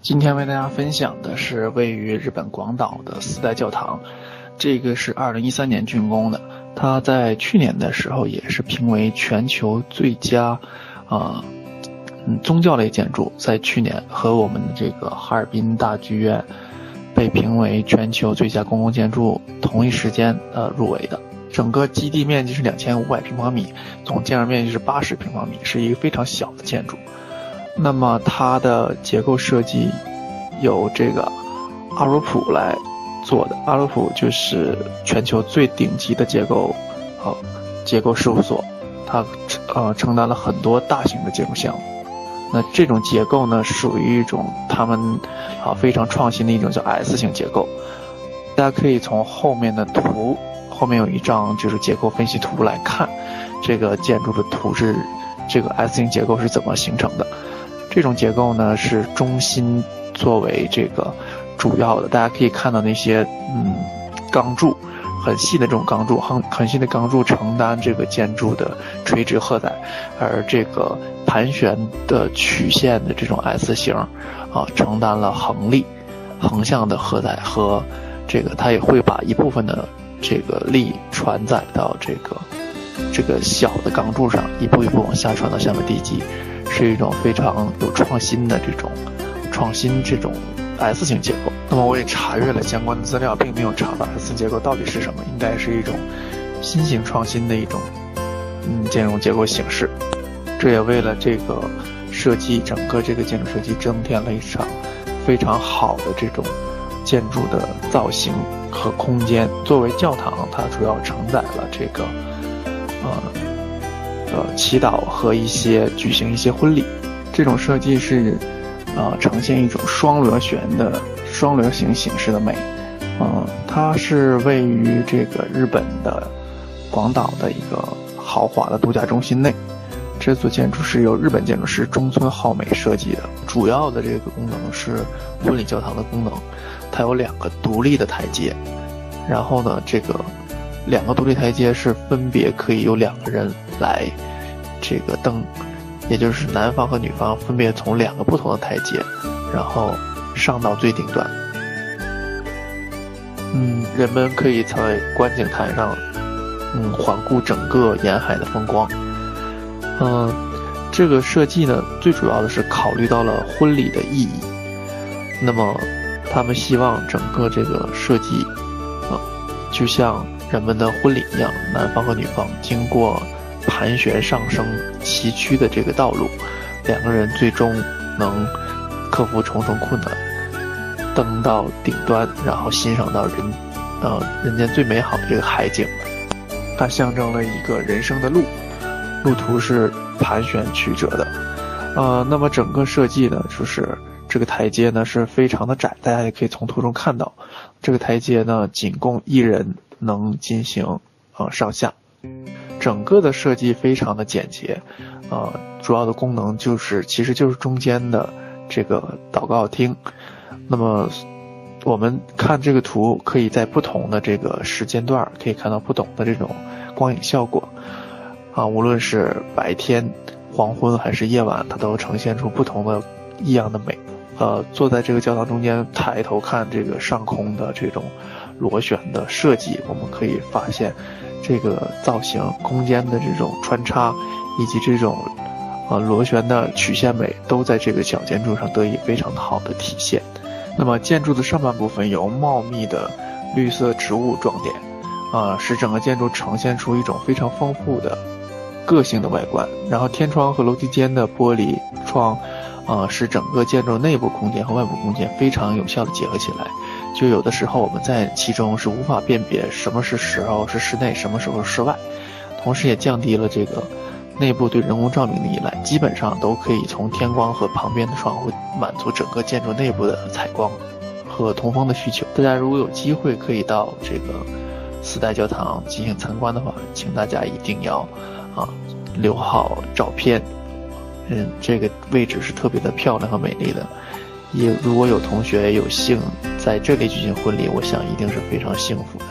今天为大家分享的是位于日本广岛的四代教堂，这个是二零一三年竣工的。它在去年的时候也是评为全球最佳，啊，嗯，宗教类建筑，在去年和我们的这个哈尔滨大剧院被评为全球最佳公共建筑同一时间呃入围的。整个基地面积是两千五百平方米，总建筑面积是八十平方米，是一个非常小的建筑。那么它的结构设计由这个阿罗普来做的，阿罗普就是全球最顶级的结构呃结构事务所，它呃承担了很多大型的建筑项目。那这种结构呢，属于一种他们啊非常创新的一种叫 S 型结构。大家可以从后面的图后面有一张就是结构分析图来看，这个建筑的图是这个 S 型结构是怎么形成的。这种结构呢是中心作为这个主要的，大家可以看到那些嗯钢柱，很细的这种钢柱，很很细的钢柱承担这个建筑的垂直荷载，而这个盘旋的曲线的这种 S 型啊承担了横力，横向的荷载和这个它也会把一部分的这个力传载到这个这个小的钢柱上，一步一步往下传到下面地基。是一种非常有创新的这种创新这种 S 型结构。那么我也查阅了相关的资料，并没有查到 S 型结构到底是什么，应该是一种新型创新的一种嗯建筑结构形式。这也为了这个设计整个这个建筑设计增添了一场非常好的这种建筑的造型和空间。作为教堂，它主要承载了这个呃。呃，祈祷和一些举行一些婚礼，这种设计是，呃，呈现一种双螺旋的双螺形形式的美。嗯，它是位于这个日本的广岛的一个豪华的度假中心内。这座建筑是由日本建筑师中村浩美设计的，主要的这个功能是婚礼教堂的功能。它有两个独立的台阶，然后呢，这个。两个独立台阶是分别可以有两个人来这个登，也就是男方和女方分别从两个不同的台阶，然后上到最顶端。嗯，人们可以在观景台上，嗯，环顾整个沿海的风光。嗯，这个设计呢，最主要的是考虑到了婚礼的意义。那么，他们希望整个这个设计，啊，就像。人们的婚礼一样，男方和女方经过盘旋上升崎岖的这个道路，两个人最终能克服重重困难，登到顶端，然后欣赏到人，呃，人间最美好的这个海景。它象征了一个人生的路，路途是盘旋曲折的，呃，那么整个设计呢，就是这个台阶呢是非常的窄，大家也可以从图中看到，这个台阶呢仅供一人。能进行呃上下，整个的设计非常的简洁，呃，主要的功能就是其实就是中间的这个祷告厅。那么我们看这个图，可以在不同的这个时间段可以看到不同的这种光影效果，啊，无论是白天、黄昏还是夜晚，它都呈现出不同的异样的美。呃，坐在这个教堂中间，抬头看这个上空的这种。螺旋的设计，我们可以发现，这个造型空间的这种穿插，以及这种，呃螺旋的曲线美，都在这个小建筑上得以非常好的体现。那么建筑的上半部分由茂密的绿色植物装点，啊，使整个建筑呈现出一种非常丰富的个性的外观。然后天窗和楼梯间的玻璃窗，啊，使整个建筑内部空间和外部空间非常有效的结合起来。就有的时候我们在其中是无法辨别什么是时候是室内，什么时候是室外，同时也降低了这个内部对人工照明的依赖，基本上都可以从天光和旁边的窗户满足整个建筑内部的采光和通风的需求。大家如果有机会可以到这个四代教堂进行参观的话，请大家一定要啊留好照片，嗯，这个位置是特别的漂亮和美丽的。也如果有同学有幸在这里举行婚礼，我想一定是非常幸福的。